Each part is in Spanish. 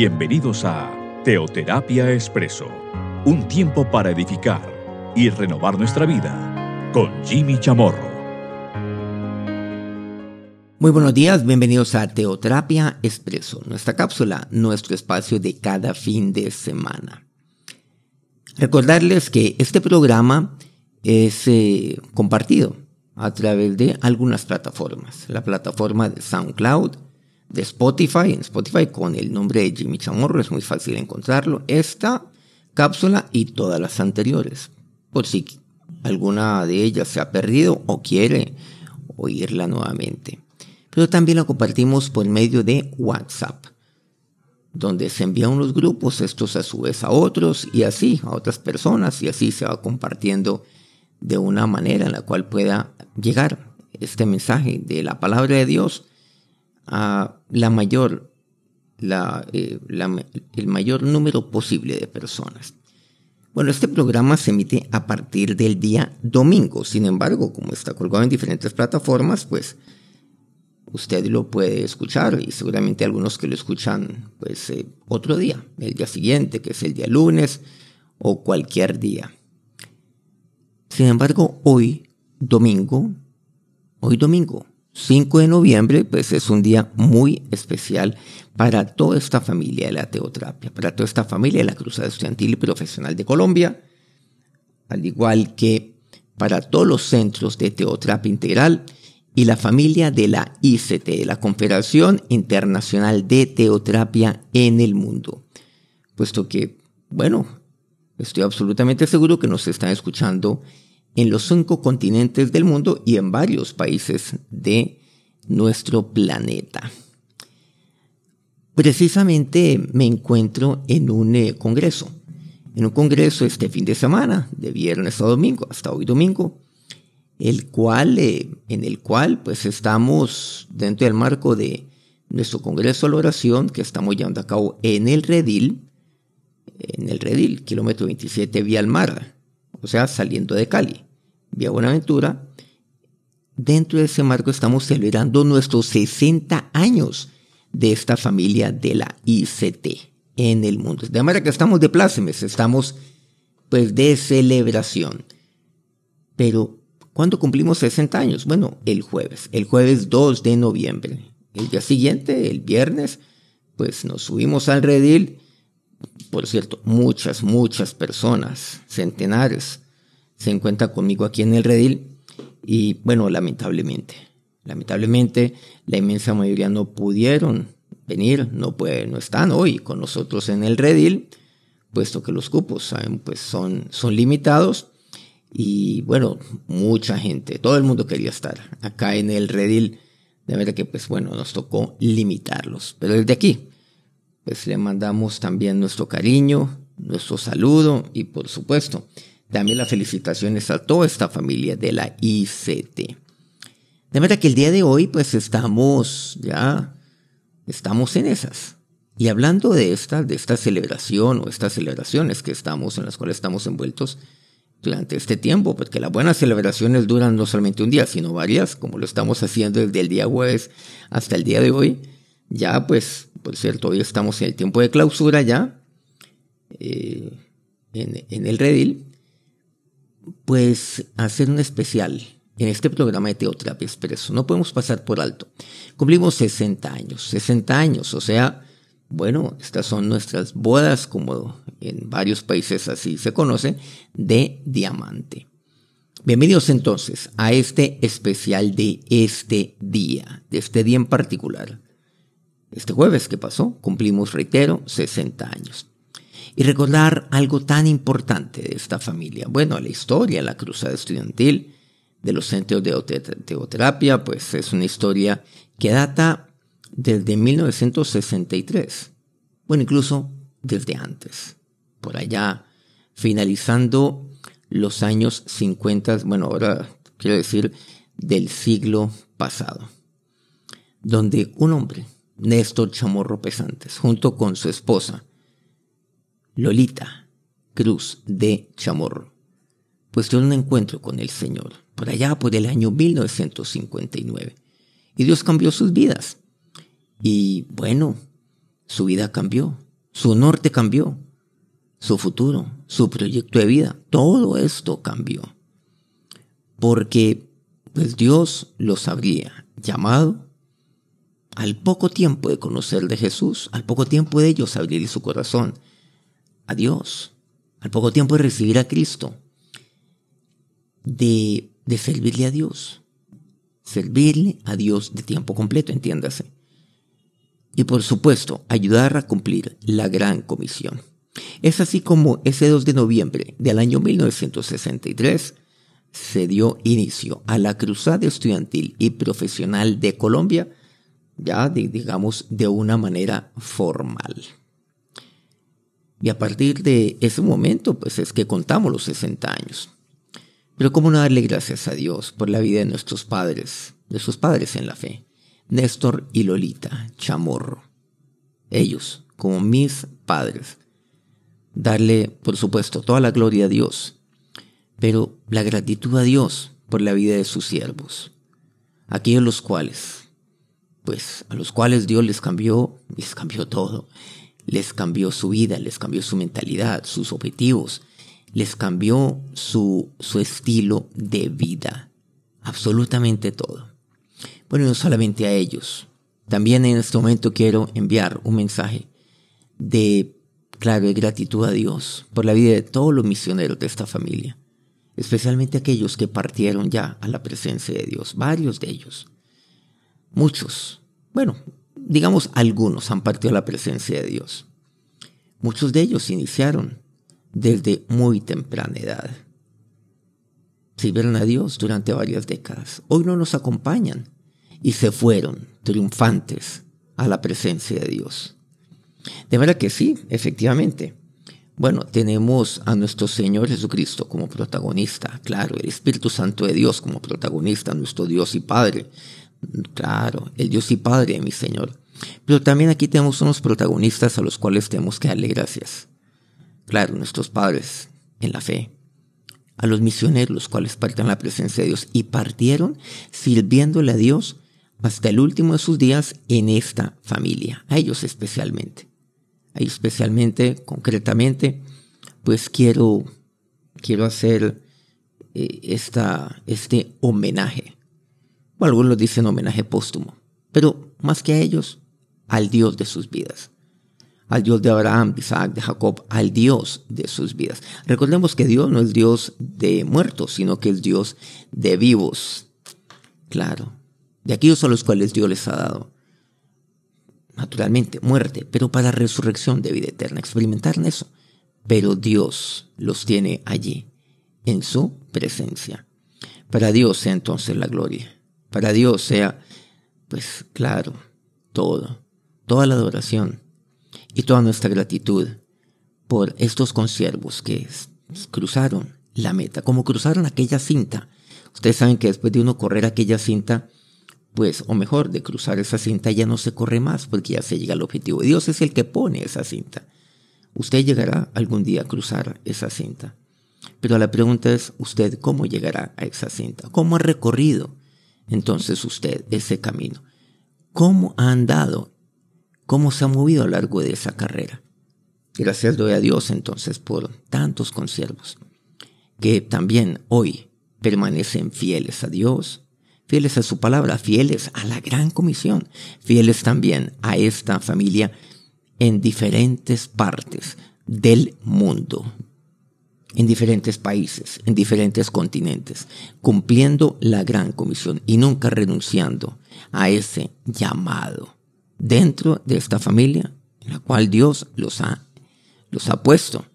Bienvenidos a Teoterapia Expreso, un tiempo para edificar y renovar nuestra vida con Jimmy Chamorro. Muy buenos días, bienvenidos a Teoterapia Expreso, nuestra cápsula, nuestro espacio de cada fin de semana. Recordarles que este programa es eh, compartido a través de algunas plataformas. La plataforma de SoundCloud, de Spotify, en Spotify con el nombre de Jimmy Chamorro, es muy fácil encontrarlo. Esta cápsula y todas las anteriores, por si alguna de ellas se ha perdido o quiere oírla nuevamente. Pero también la compartimos por medio de WhatsApp, donde se envían unos grupos, estos a su vez a otros y así a otras personas y así se va compartiendo de una manera en la cual pueda llegar este mensaje de la palabra de Dios a la mayor, eh, el mayor número posible de personas. Bueno, este programa se emite a partir del día domingo. Sin embargo, como está colgado en diferentes plataformas, pues usted lo puede escuchar y seguramente algunos que lo escuchan pues eh, otro día, el día siguiente, que es el día lunes o cualquier día. Sin embargo, hoy, domingo, hoy domingo, 5 de noviembre, pues es un día muy especial para toda esta familia de la teoterapia, para toda esta familia de la Cruzada Estudiantil y Profesional de Colombia, al igual que para todos los centros de teoterapia integral y la familia de la ICT, la Confederación Internacional de Teoterapia en el Mundo. Puesto que, bueno, estoy absolutamente seguro que nos están escuchando en los cinco continentes del mundo y en varios países de nuestro planeta. Precisamente me encuentro en un eh, congreso, en un congreso este fin de semana, de viernes a domingo, hasta hoy domingo, el cual, eh, en el cual pues estamos dentro del marco de nuestro congreso de la oración que estamos llevando a cabo en el Redil, en el Redil, kilómetro 27 vía al mar, o sea, saliendo de Cali. Vía Buenaventura, dentro de ese marco estamos celebrando nuestros 60 años de esta familia de la ICT en el mundo. De manera que estamos de plácemes, estamos pues de celebración. Pero, ¿cuándo cumplimos 60 años? Bueno, el jueves, el jueves 2 de noviembre. El día siguiente, el viernes, pues nos subimos al redil. Por cierto, muchas, muchas personas, centenares, se encuentra conmigo aquí en el redil y bueno, lamentablemente, lamentablemente la inmensa mayoría no pudieron venir, no, pueden, no están hoy con nosotros en el redil, puesto que los cupos ¿saben? Pues son, son limitados y bueno, mucha gente, todo el mundo quería estar acá en el redil, de verdad que pues bueno, nos tocó limitarlos, pero desde aquí pues le mandamos también nuestro cariño, nuestro saludo y por supuesto también las felicitaciones a toda esta familia de la ICT. De manera que el día de hoy pues estamos ya, estamos en esas. Y hablando de esta, de esta celebración o estas celebraciones que estamos, en las cuales estamos envueltos durante este tiempo, porque las buenas celebraciones duran no solamente un día, sino varias, como lo estamos haciendo desde el día jueves hasta el día de hoy. Ya pues, por cierto, hoy estamos en el tiempo de clausura ya, eh, en, en el redil pues hacer un especial en este programa de Teoterapia Expreso. No podemos pasar por alto. Cumplimos 60 años, 60 años, o sea, bueno, estas son nuestras bodas, como en varios países así se conoce, de diamante. Bienvenidos entonces a este especial de este día, de este día en particular. Este jueves que pasó, cumplimos, reitero, 60 años y recordar algo tan importante de esta familia. Bueno, la historia, la cruzada estudiantil de los centros de teoterapia, pues es una historia que data desde 1963. Bueno, incluso desde antes. Por allá, finalizando los años 50, bueno, ahora quiero decir del siglo pasado, donde un hombre, Néstor Chamorro Pesantes, junto con su esposa, Lolita Cruz de Chamorro, pues tuvo un encuentro con el Señor, por allá por el año 1959. Y Dios cambió sus vidas. Y bueno, su vida cambió. su norte cambió, su futuro, su proyecto de vida, todo esto cambió. Porque pues Dios los habría llamado al poco tiempo de conocer de Jesús, al poco tiempo de ellos abrir su corazón a Dios, al poco tiempo de recibir a Cristo, de, servirle a Dios, servirle a Dios de tiempo completo, entiéndase. Y por supuesto, ayudar a cumplir la gran comisión. Es así como ese 2 de noviembre del año 1963 se dio inicio a la Cruzada Estudiantil y Profesional de Colombia, ya digamos de una manera formal. Y a partir de ese momento, pues es que contamos los 60 años. Pero cómo no darle gracias a Dios por la vida de nuestros padres, de sus padres en la fe, Néstor y Lolita Chamorro. Ellos, como mis padres, darle, por supuesto, toda la gloria a Dios, pero la gratitud a Dios por la vida de sus siervos, aquellos los cuales, pues a los cuales Dios les cambió, les cambió todo, les cambió su vida, les cambió su mentalidad, sus objetivos, les cambió su, su estilo de vida, absolutamente todo. Bueno, no solamente a ellos, también en este momento quiero enviar un mensaje de claro, de gratitud a Dios por la vida de todos los misioneros de esta familia, especialmente aquellos que partieron ya a la presencia de Dios, varios de ellos. Muchos, bueno, digamos algunos han partido a la presencia de Dios. Muchos de ellos iniciaron desde muy temprana edad. Sirvieron a Dios durante varias décadas. Hoy no nos acompañan y se fueron triunfantes a la presencia de Dios. De manera que sí, efectivamente. Bueno, tenemos a nuestro Señor Jesucristo como protagonista, claro, el Espíritu Santo de Dios como protagonista, nuestro Dios y Padre, claro, el Dios y Padre mi Señor. Pero también aquí tenemos unos protagonistas a los cuales tenemos que darle gracias. Claro, nuestros padres en la fe, a los misioneros los cuales parten a la presencia de Dios y partieron sirviéndole a Dios hasta el último de sus días en esta familia, a ellos especialmente especialmente, concretamente, pues quiero, quiero hacer eh, esta, este homenaje. O algunos dicen homenaje póstumo, pero más que a ellos, al Dios de sus vidas. Al Dios de Abraham, de Isaac, de Jacob, al Dios de sus vidas. Recordemos que Dios no es Dios de muertos, sino que es Dios de vivos. Claro, de aquellos a los cuales Dios les ha dado naturalmente, muerte, pero para resurrección de vida eterna, experimentar en eso. Pero Dios los tiene allí, en su presencia. Para Dios sea entonces la gloria. Para Dios sea, pues claro, todo, toda la adoración y toda nuestra gratitud por estos consiervos que cruzaron la meta, como cruzaron aquella cinta. Ustedes saben que después de uno correr aquella cinta, pues, o mejor, de cruzar esa cinta ya no se corre más porque ya se llega al objetivo. Dios es el que pone esa cinta. Usted llegará algún día a cruzar esa cinta. Pero la pregunta es, ¿usted cómo llegará a esa cinta? ¿Cómo ha recorrido entonces usted ese camino? ¿Cómo ha andado? ¿Cómo se ha movido a lo largo de esa carrera? Gracias doy a Dios entonces por tantos consiervos que también hoy permanecen fieles a Dios, fieles a su palabra, fieles a la gran comisión, fieles también a esta familia en diferentes partes del mundo, en diferentes países, en diferentes continentes, cumpliendo la gran comisión y nunca renunciando a ese llamado dentro de esta familia en la cual Dios los ha, los ha puesto,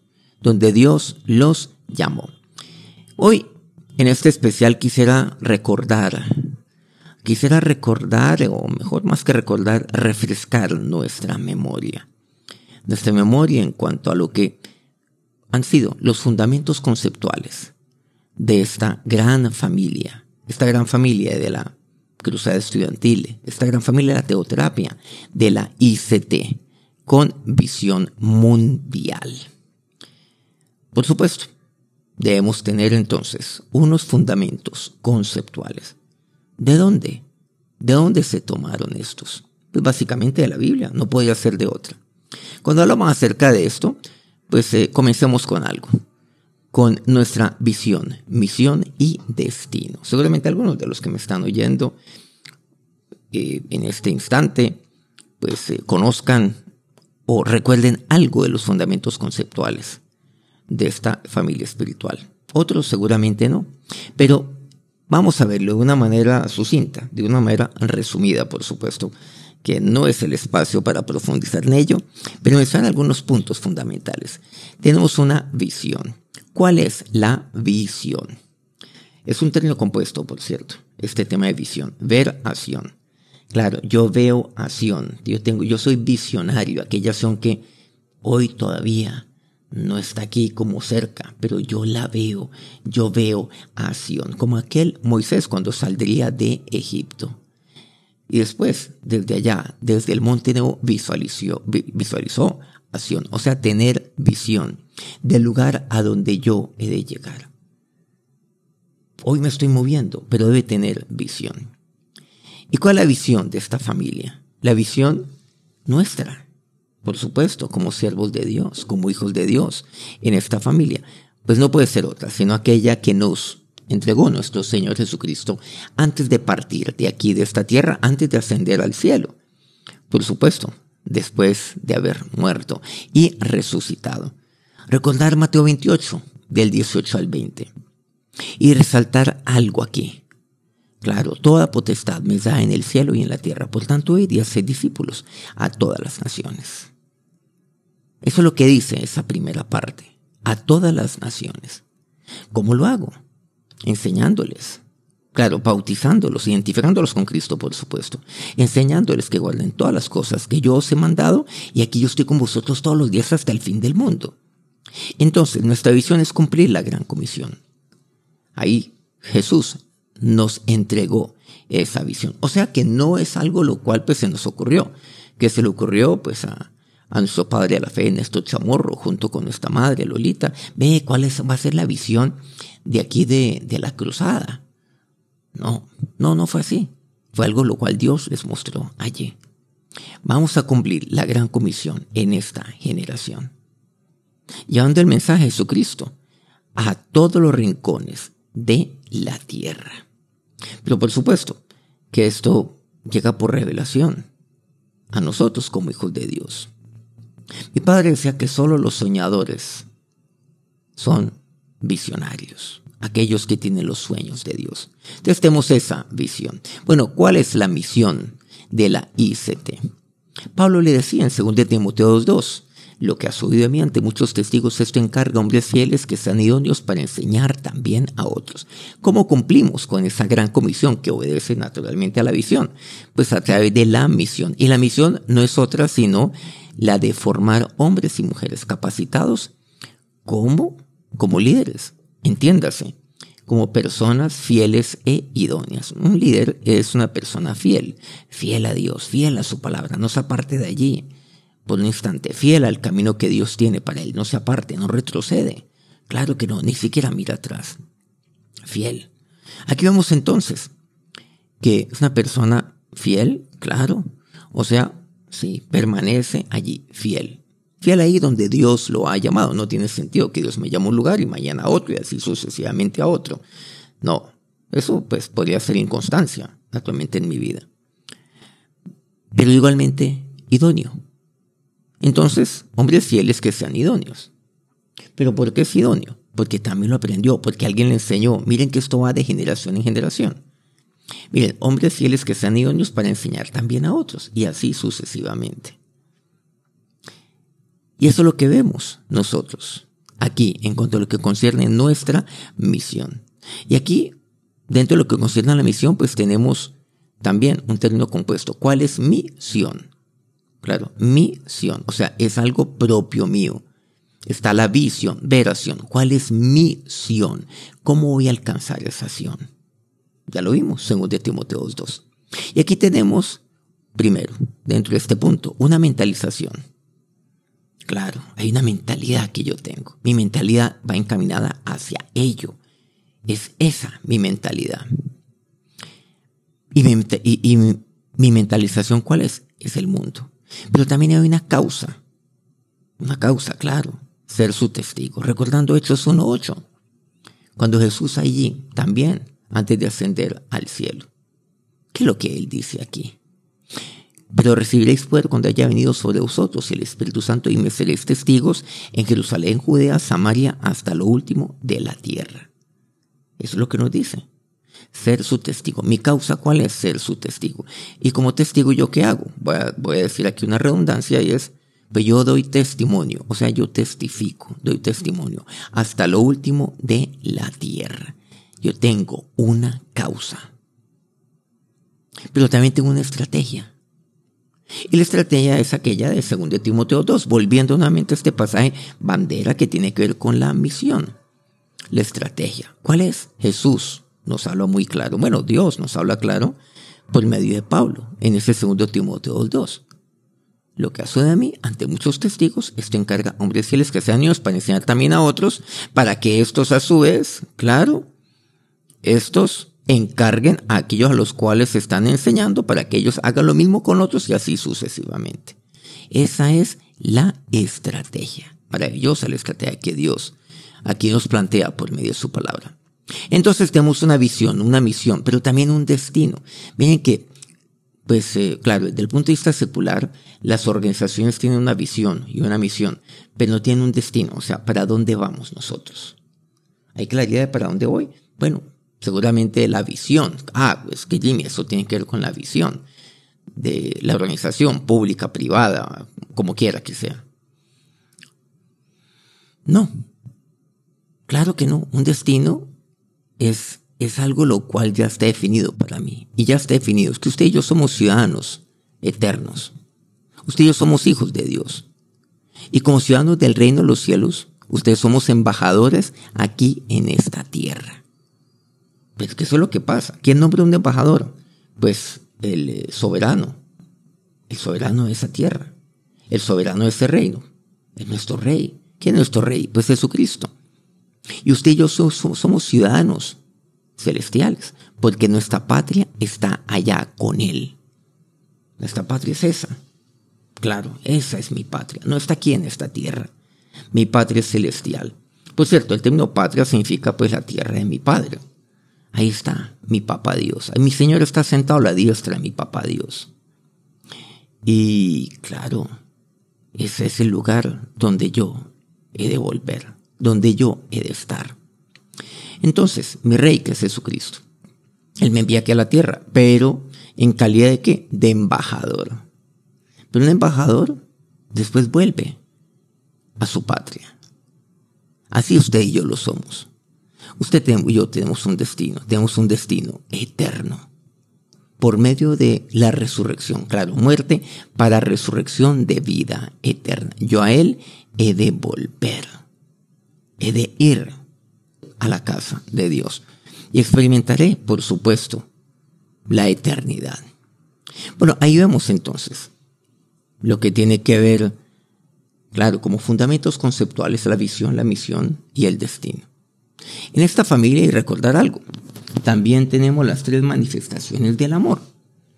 donde Dios los llamó. Hoy en este especial quisiera recordar, quisiera recordar, o mejor más que recordar, refrescar nuestra memoria. Nuestra memoria en cuanto a lo que han sido los fundamentos conceptuales de esta gran familia, esta gran familia de la Cruzada Estudiantil, esta gran familia de la teoterapia, de la ICT, con visión mundial. Por supuesto, Debemos tener entonces unos fundamentos conceptuales. ¿De dónde? ¿De dónde se tomaron estos? Pues básicamente de la Biblia, no podía ser de otra. Cuando hablamos acerca de esto, pues eh, comencemos con algo, con nuestra visión, misión y destino. Seguramente algunos de los que me están oyendo eh, en este instante, pues eh, conozcan o recuerden algo de los fundamentos conceptuales de esta familia espiritual. Otros seguramente no, pero vamos a verlo de una manera sucinta, de una manera resumida, por supuesto, que no es el espacio para profundizar en ello, pero están algunos puntos fundamentales. Tenemos una visión. ¿Cuál es la visión? Es un término compuesto, por cierto, este tema de visión, ver acción. Claro, yo veo acción, yo, tengo, yo soy visionario, aquella acción que hoy todavía no está aquí como cerca, pero yo la veo, yo veo acción, como aquel Moisés cuando saldría de Egipto. Y después, desde allá, desde el monte Nebo, visualizó, visualizó acción, o sea, tener visión del lugar a donde yo he de llegar. Hoy me estoy moviendo, pero debe tener visión. ¿Y cuál es la visión de esta familia? La visión nuestra, por supuesto, como siervos de Dios, como hijos de Dios en esta familia. Pues no puede ser otra, sino aquella que nos entregó nuestro Señor Jesucristo antes de partir de aquí, de esta tierra, antes de ascender al cielo. Por supuesto, después de haber muerto y resucitado. Recordar Mateo 28, del 18 al 20. Y resaltar algo aquí. Claro, toda potestad me da en el cielo y en la tierra. Por tanto, id y haced discípulos a todas las naciones. Eso es lo que dice esa primera parte. A todas las naciones. ¿Cómo lo hago? Enseñándoles. Claro, bautizándolos, identificándolos con Cristo, por supuesto. Enseñándoles que guarden todas las cosas que yo os he mandado y aquí yo estoy con vosotros todos los días hasta el fin del mundo. Entonces, nuestra visión es cumplir la gran comisión. Ahí Jesús nos entregó esa visión. O sea que no es algo lo cual pues se nos ocurrió, que se le ocurrió pues a, nuestro padre a la fe, Néstor Chamorro, junto con nuestra madre Lolita, ve cuál es, va a ser la visión de aquí de, de la cruzada. No, no, no fue así. Fue algo lo cual Dios les mostró allí. Vamos a cumplir la gran comisión en esta generación. Llevando el mensaje de Jesucristo a todos los rincones de la tierra. Pero por supuesto que esto llega por revelación a nosotros como hijos de Dios. Mi padre decía que solo los soñadores son visionarios, aquellos que tienen los sueños de Dios. Entonces tenemos esa visión. Bueno, ¿cuál es la misión de la ICT? Pablo le decía en 2 Timoteo 2.2, lo que ha subido de mí ante muchos testigos, esto encarga a hombres fieles que sean idóneos para enseñar también a otros. ¿Cómo cumplimos con esa gran comisión que obedece naturalmente a la visión? Pues a través de la misión. Y la misión no es otra sino la de formar hombres y mujeres capacitados como, como líderes. Entiéndase, como personas fieles e idóneas. Un líder es una persona fiel, fiel a Dios, fiel a su palabra, no se aparte de allí por un instante, fiel al camino que Dios tiene para él, no se aparte, no retrocede. Claro que no, ni siquiera mira atrás. Fiel. Aquí vemos entonces que es una persona fiel, claro. O sea, sí, permanece allí, fiel. Fiel ahí donde Dios lo ha llamado. No tiene sentido que Dios me llame a un lugar y mañana a otro y así sucesivamente a otro. No, eso pues podría ser inconstancia actualmente en mi vida. Pero igualmente idóneo. Entonces, hombres fieles que sean idóneos. ¿Pero por qué es idóneo? Porque también lo aprendió, porque alguien le enseñó. Miren que esto va de generación en generación. Miren, hombres fieles que sean idóneos para enseñar también a otros, y así sucesivamente. Y eso es lo que vemos nosotros aquí en cuanto a lo que concierne nuestra misión. Y aquí, dentro de lo que concierne a la misión, pues tenemos también un término compuesto. ¿Cuál es misión? Claro, misión, o sea, es algo propio mío. Está la visión, veración. ¿Cuál es mi misión? ¿Cómo voy a alcanzar esa acción? Ya lo vimos, según de Timoteo 2. Y aquí tenemos, primero, dentro de este punto, una mentalización. Claro, hay una mentalidad que yo tengo. Mi mentalidad va encaminada hacia ello. Es esa mi mentalidad. Y y mi mentalización, ¿cuál es? Es el mundo. Pero también hay una causa Una causa, claro, ser su testigo. Recordando Hechos 1.8, cuando Jesús allí también, antes de ascender al cielo. ¿Qué es lo que él dice aquí? Pero recibiréis poder cuando haya venido sobre vosotros el Espíritu Santo y me seréis testigos en Jerusalén, Judea, Samaria, hasta lo último de la tierra. Eso es lo que nos dice. Ser su testigo. Mi causa, ¿cuál es ser su testigo? Y como testigo, ¿yo qué hago? Voy a, decir aquí una redundancia y es, pues yo doy testimonio, o sea, yo testifico, doy testimonio hasta lo último de la tierra. Yo tengo una causa. Pero también tengo una estrategia. Y la estrategia es aquella de 2 Timoteo 2, volviendo nuevamente a este pasaje, bandera que tiene que ver con la misión. La estrategia. ¿Cuál es? Jesús nos habla muy claro. Bueno, Dios nos habla claro por medio de Pablo en ese 2 Timoteo 2. Lo que hace de mí ante muchos testigos, esto encarga a hombres fieles que sean Dios para enseñar también a otros, para que estos a su vez, claro, estos encarguen a aquellos a los cuales están enseñando para que ellos hagan lo mismo con otros y así sucesivamente. Esa es la estrategia, maravillosa la estrategia que Dios aquí nos plantea por medio de su palabra. Entonces tenemos una visión, una misión, pero también un destino. Miren que, pues eh, claro, desde el punto de vista secular, las organizaciones tienen una visión y una misión, pero no tienen un destino, o sea, ¿para dónde vamos nosotros? ¿Hay claridad de para dónde voy? Bueno, seguramente la visión. Ah, pues que Jimmy, eso tiene que ver con la visión de la organización pública, privada, como quiera que sea. No, claro que no. Un destino es, es algo lo cual ya está definido para mí. Y ya está definido. Es que usted y yo somos ciudadanos eternos. Usted y yo somos hijos de Dios. Y como ciudadanos del reino de los cielos, ustedes somos embajadores aquí en esta tierra. Pues que es lo que pasa. ¿Quién nombra un embajador? Pues el eh, soberano. El soberano de esa tierra. El soberano de ese reino. Es nuestro rey. ¿Quién es nuestro rey? Pues Jesucristo. Y usted y yo somos, ciudadanos celestiales, porque nuestra patria está allá con Él. Nuestra patria es esa. Claro, esa es mi patria. No está aquí en esta tierra. Mi patria es celestial. Por cierto, el término patria significa pues la tierra de mi padre. Ahí está mi papá Dios. Mi Señor está sentado a la diestra de mi papá Dios. Y claro, ese es el lugar donde yo he de volver, donde yo he de estar. Entonces, mi rey, que es Jesucristo, Él me envía aquí a la tierra, pero en calidad de qué? De embajador. Pero un embajador después vuelve a su patria. Así usted y yo lo somos. Usted y yo tenemos un destino, tenemos un destino eterno. Por medio de la resurrección, claro, muerte para resurrección de vida eterna. Yo a Él he de volver, he de ir a la casa de Dios y experimentaré, por supuesto, la eternidad. Bueno, ahí vemos entonces lo que tiene que ver, claro, como fundamentos conceptuales la visión, la misión y el destino. En esta familia, y recordar algo, también tenemos las tres manifestaciones del amor.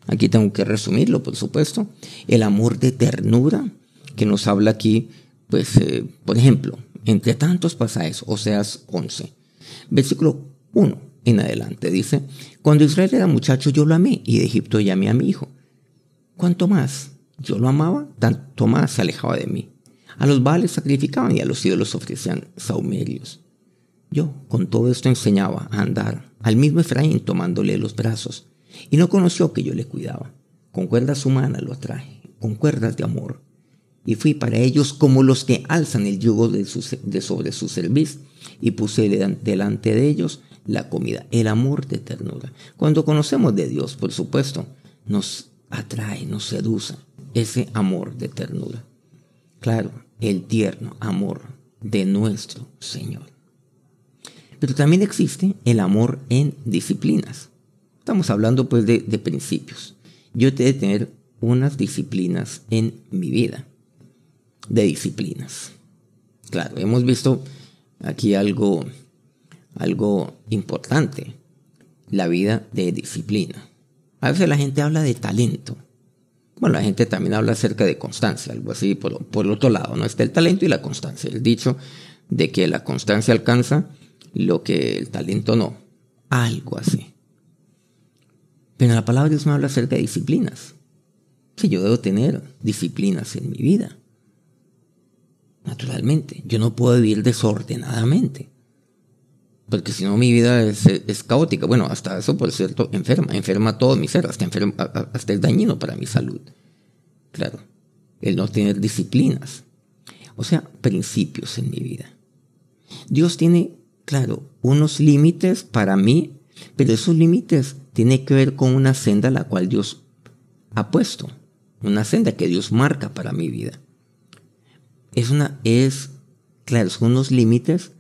Aquí tengo que resumirlo, por supuesto. El amor de ternura, que nos habla aquí, pues, eh, por ejemplo, entre tantos pasajes, Oseas 11, versículo 1 en adelante, dice, cuando Israel era muchacho yo lo amé y de Egipto llamé a mi hijo. ¿Cuánto más yo lo amaba, tanto más se alejaba de mí. A los vales sacrificaban y a los ídolos ofrecían saumerios. Yo con todo esto enseñaba a andar al mismo Efraín tomándole los brazos, y no conoció que yo le cuidaba. Con cuerdas humanas lo atraje, con cuerdas de amor. Y fui para ellos como los que alzan el yugo de, sobre su cerviz, y puse delante de ellos la comida, el amor de ternura. Cuando conocemos de Dios, por supuesto, nos atrae, nos seduce ese amor de ternura. Claro, el tierno amor de nuestro Señor. Pero también existe el amor en disciplinas. Estamos hablando pues de, principios. Yo tengo que tener unas disciplinas en mi vida. De disciplinas. Claro, hemos visto aquí algo, algo importante. La vida de disciplina. A veces la gente habla de talento. Bueno, la gente también habla acerca de constancia, algo así, por, por el otro lado, ¿no? Está el talento y la constancia. El dicho de que la constancia alcanza lo que el talento no. Algo así. Pero la palabra de Dios me habla acerca de disciplinas. Sí, yo debo tener disciplinas en mi vida. Naturalmente, yo no puedo vivir desordenadamente. Porque si no mi vida es, es, caótica. Bueno, hasta eso, por cierto, enferma. Enferma todo mi ser. Hasta, enferma, hasta es dañino para mi salud. Claro. El no tener disciplinas. O sea, principios en mi vida. Dios tiene, claro, unos límites para mí, pero esos límites tienen que ver con una senda la cual Dios ha puesto. Una senda que Dios marca para mi vida. Es una, es, claro, son unos límites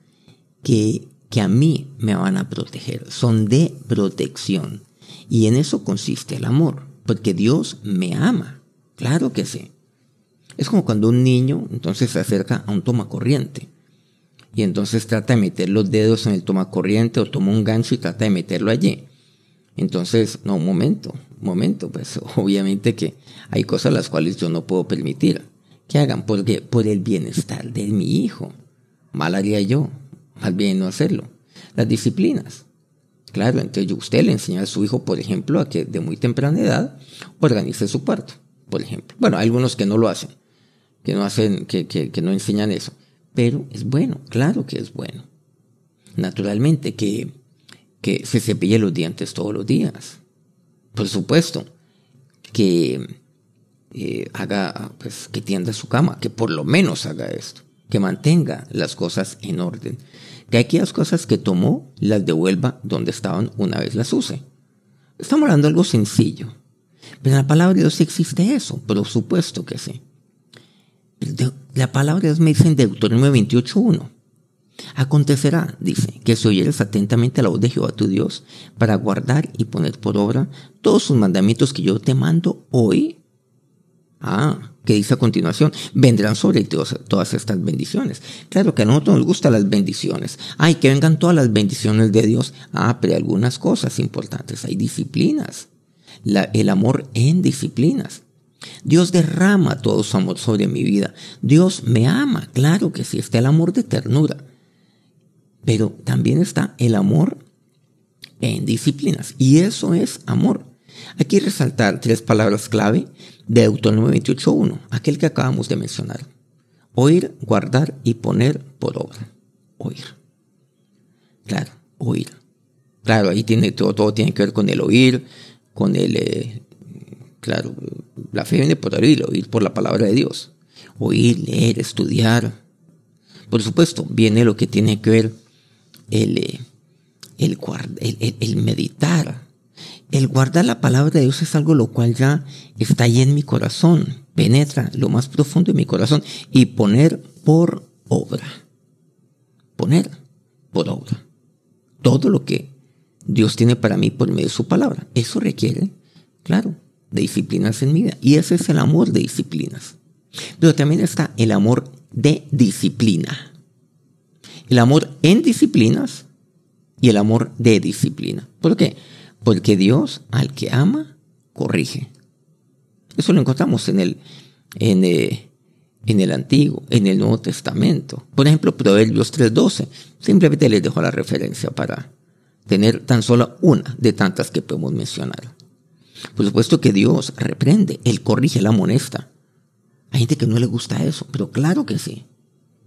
que que a mí me van a proteger, son de protección. Y en eso consiste el amor, porque Dios me ama, claro que sí. Es como cuando un niño entonces se acerca a un tomacorriente y entonces trata de meter los dedos en el tomacorriente o toma un gancho y trata de meterlo allí. Entonces, no, un momento, un momento, pues obviamente que hay cosas las cuales yo no puedo permitir que hagan porque por el bienestar de mi hijo. Mal haría yo, más bien no hacerlo. Las disciplinas. Claro, entonces usted le enseña a su hijo, por ejemplo, a que de muy temprana edad organice su parto, por ejemplo. Bueno, hay algunos que no lo hacen, que no hacen, que, que, no enseñan eso. Pero es bueno, claro que es bueno. Naturalmente que, que se cepille los dientes todos los días. Por supuesto, que eh, haga, pues, que tienda su cama, que por lo menos haga esto que mantenga las cosas en orden, que aquellas cosas que tomó las devuelva donde estaban una vez las use. Estamos hablando de algo sencillo, pero en la palabra de Dios existe eso, por supuesto que sí. La palabra de Dios me dice en Deuteronomio 28.1. Acontecerá, dice, que si oyeres atentamente la voz de Jehová tu Dios para guardar y poner por obra todos sus mandamientos que yo te mando hoy. Ah, que dice a continuación, vendrán sobre ti todas estas bendiciones. Claro que a nosotros nos gustan las bendiciones. Ay, que vengan todas las bendiciones de Dios. Ah, pero hay algunas cosas importantes. Hay disciplinas. el amor en disciplinas. Dios derrama todo su amor sobre mi vida. Dios me ama. Claro que sí, está el amor de ternura. Pero también está el amor en disciplinas. Y eso es amor. Aquí resaltar tres palabras clave de Deuteronomio 28.1, aquel que acabamos de mencionar. Oír, guardar y poner por obra. Oír. Claro, oír. Claro, ahí tiene todo, todo tiene que ver con el oír, con el, eh, claro, la fe viene por oír, oír por la palabra de Dios. Oír, leer, estudiar. Por supuesto, viene lo que tiene que ver el, eh, el, el meditar, el guardar la palabra de Dios es algo lo cual ya está ahí en mi corazón, penetra lo más profundo de mi corazón y poner por obra. Poner por obra. Todo lo que Dios tiene para mí por medio de su palabra. Eso requiere, claro, de disciplinas en mi vida. Y ese es el amor de disciplinas. Pero también está el amor de disciplina. El amor en disciplinas y el amor de disciplina. ¿Por qué? Porque Dios al que ama, corrige. Eso lo encontramos en el, en, eh, en el Antiguo, en el Nuevo Testamento. Por ejemplo, Proverbios 3.12. Simplemente les dejo la referencia para tener tan solo una de tantas que podemos mencionar. Por supuesto que Dios reprende, Él corrige, Él amonesta. Hay gente que no le gusta eso, pero claro que sí.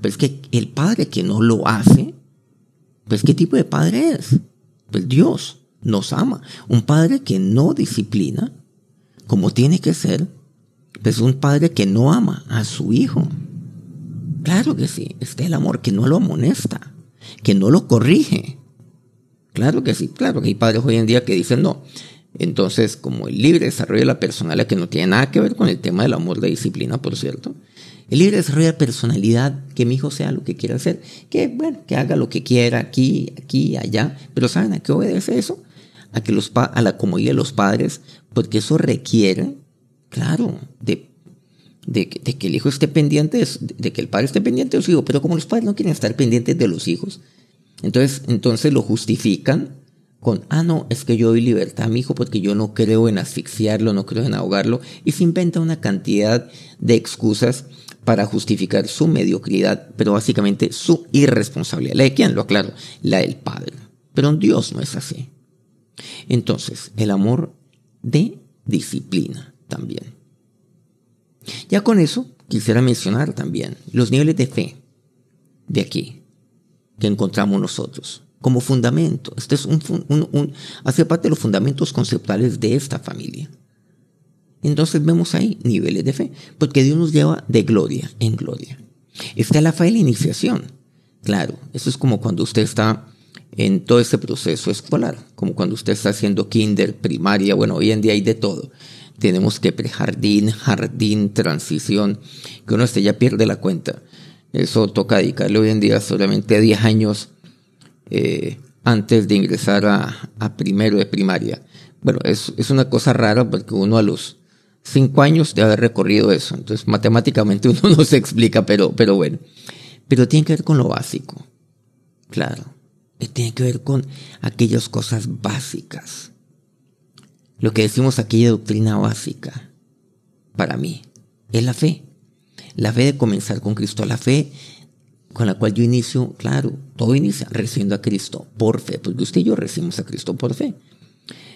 Pero es que el padre que no lo hace, pues ¿qué tipo de padre es? Pues Dios nos ama. Un padre que no disciplina, como tiene que ser, es un padre que no ama a su hijo. Claro que sí, está el amor que no lo amonesta, que no lo corrige. Claro que sí, claro que hay padres hoy en día que dicen no. Entonces, como el libre desarrollo de la personalidad, que no tiene nada que ver con el tema del amor de disciplina, por cierto, el libre desarrollo de personalidad, que mi hijo sea lo que quiera hacer, que bueno, que haga lo que quiera aquí, aquí, allá, pero ¿saben a qué obedece eso? a, que los, a la comodidad de los padres, porque eso requiere, claro, de, de, que el hijo esté pendiente, de, que el padre esté pendiente de su hijo, pero como los padres no quieren estar pendientes de los hijos, entonces, entonces lo justifican con, ah, no, es que yo doy libertad a mi hijo porque yo no creo en asfixiarlo, no creo en ahogarlo, y se inventa una cantidad de excusas para justificar su mediocridad, pero básicamente su irresponsabilidad. ¿La de quién? Lo aclaro, la del Padre. Pero Dios no es así. Entonces, el amor de disciplina también. Ya con eso, quisiera mencionar también los niveles de fe de aquí que encontramos nosotros como fundamento. Este es un, un, hace parte de los fundamentos conceptuales de esta familia. Entonces vemos ahí niveles de fe, porque Dios nos lleva de gloria en gloria. Está la fe de la iniciación. Claro, eso es como cuando usted está en todo ese proceso escolar, como cuando usted está haciendo kinder, primaria, bueno, hoy en día hay de todo. Tenemos que prejardín, jardín, transición, que uno este ya pierde la cuenta. Eso toca dedicarle hoy en día solamente 10 años eh, antes de ingresar a, primero de primaria. Bueno, es, es, una cosa rara porque uno a los cinco años debe haber recorrido eso. Entonces, matemáticamente uno no se explica, pero, pero bueno. Pero tiene que ver con lo básico. Claro. Tiene que ver con aquellas cosas básicas. Lo que decimos aquella doctrina básica, para mí, es la fe. La fe de comenzar con Cristo, la fe con la cual yo inicio, claro, todo inicia recibiendo a Cristo por fe, porque usted y yo recibimos a Cristo por fe.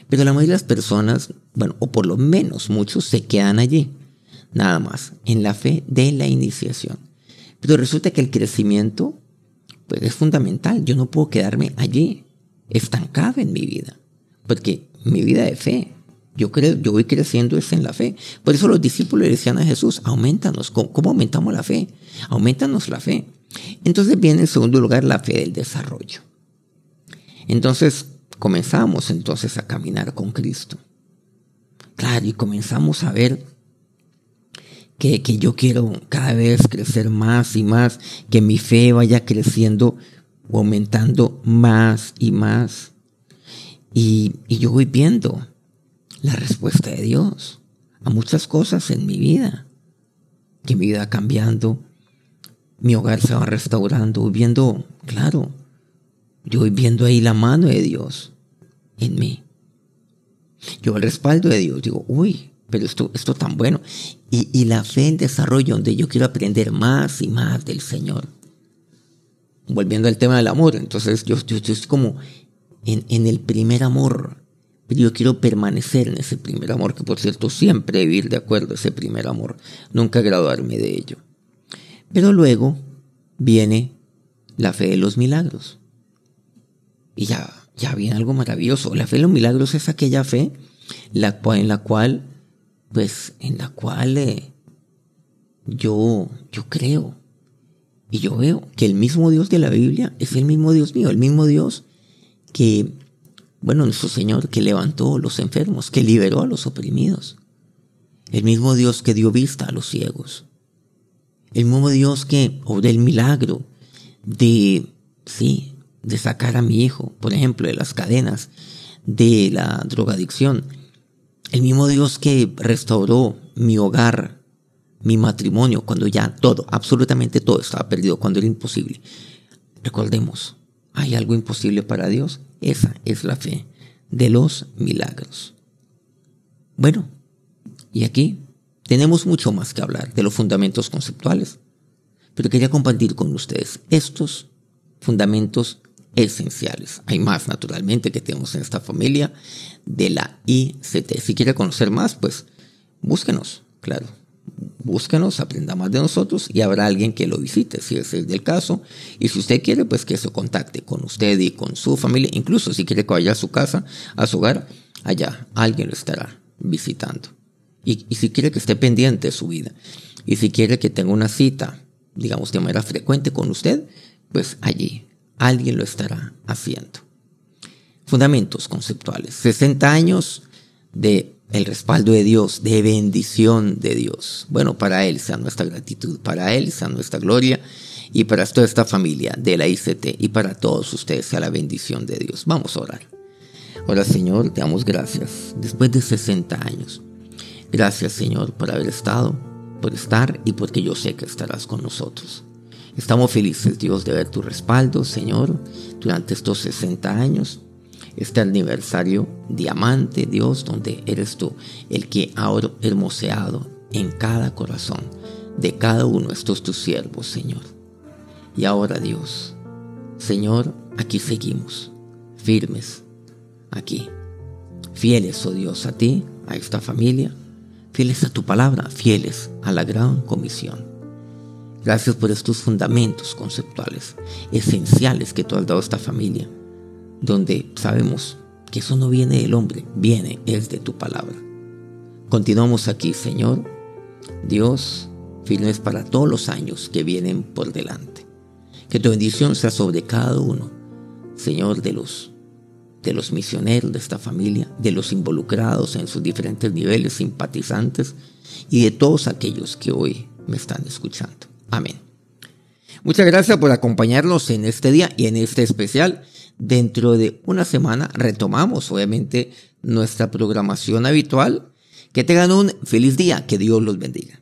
Pero la mayoría de las personas, bueno, o por lo menos muchos, se quedan allí, nada más, en la fe de la iniciación. Pero resulta que el crecimiento, pues es fundamental. Yo no puedo quedarme allí, estancado en mi vida, porque mi vida de fe, yo creo, yo voy creciendo es en la fe. Por eso los discípulos le decían a Jesús, aumentanos. ¿Cómo, aumentamos la fe? Aumentanos la fe. Entonces viene en segundo lugar la fe del desarrollo. Entonces comenzamos entonces a caminar con Cristo. Claro, y comenzamos a ver que, yo quiero cada vez crecer más y más, que mi fe vaya creciendo o aumentando más y más. Y, yo voy viendo la respuesta de Dios a muchas cosas en mi vida, que mi vida cambiando, mi hogar se va restaurando, viendo, claro, yo voy viendo ahí la mano de Dios en mí. Yo el respaldo de Dios, digo, uy, pero esto, esto tan bueno. Y, la fe en desarrollo, donde yo quiero aprender más y más del Señor. Volviendo al tema del amor, entonces yo, yo, estoy como en, en el primer amor, pero yo quiero permanecer en ese primer amor, que por cierto siempre vivir de acuerdo a ese primer amor, nunca graduarme de ello. Pero luego viene la fe de los milagros. Y ya, ya viene algo maravilloso. La fe de los milagros es aquella fe la en la cual, pues, en la cual eh, yo, yo creo. Y yo veo que el mismo Dios de la Biblia es el mismo Dios mío, el mismo Dios que, bueno, nuestro Señor que levantó los enfermos, que liberó a los oprimidos. El mismo Dios que dio vista a los ciegos. El mismo Dios que obró el milagro de, sí, de sacar a mi hijo, por ejemplo, de las cadenas de la drogadicción. El mismo Dios que restauró mi hogar, mi matrimonio, cuando ya todo, absolutamente todo estaba perdido, cuando era imposible. Recordemos, ¿hay algo imposible para Dios? Esa es la fe de los milagros. Bueno, y aquí tenemos mucho más que hablar de los fundamentos conceptuales, pero quería compartir con ustedes estos fundamentos esenciales. Hay más, naturalmente, que tenemos en esta familia de la ICT. Si quiere conocer más, pues búsquenos, claro. Búsquenos, aprenda más de nosotros y habrá alguien que lo visite, si ese es el caso. Y si usted quiere, pues que se contacte con usted y con su familia. Incluso si quiere que vaya a su casa, a su hogar, allá alguien lo estará visitando. Y, si quiere que esté pendiente de su vida. Y si quiere que tenga una cita, digamos de manera frecuente con usted, pues allí alguien lo estará haciendo. Fundamentos conceptuales. 60 años de el respaldo de Dios, de bendición de Dios. Bueno, para Él sea nuestra gratitud, para Él sea nuestra gloria y para toda esta familia de la ICT y para todos ustedes sea la bendición de Dios. Vamos a orar. Hola Señor, te damos gracias. Después de 60 años, Gracias Señor por haber estado, por estar y porque yo sé que estarás con nosotros. Estamos felices Dios de ver tu respaldo, Señor, durante estos 60 años. este aniversario diamante, Dios, donde eres tú el que ha hermoseado en cada corazón de cada uno de estos tus siervos, Señor. Y ahora, Dios, Señor, aquí seguimos, firmes, aquí, fieles, oh Dios, a ti, a esta familia, fieles a tu palabra, fieles a la gran comisión. Gracias por estos fundamentos conceptuales esenciales que tú has dado a esta familia, donde sabemos que eso no viene del hombre, viene, es de tu palabra. Continuamos aquí, Señor, Dios, firmes para todos los años que vienen por delante. Que tu bendición sea sobre cada uno, Señor, de los de los misioneros de esta familia, de los involucrados en sus diferentes niveles, simpatizantes y de todos aquellos que hoy me están escuchando. Amén. Muchas gracias por acompañarnos en este día y en este especial. Dentro de una semana retomamos obviamente nuestra programación habitual. Que tengan un feliz día, que Dios los bendiga.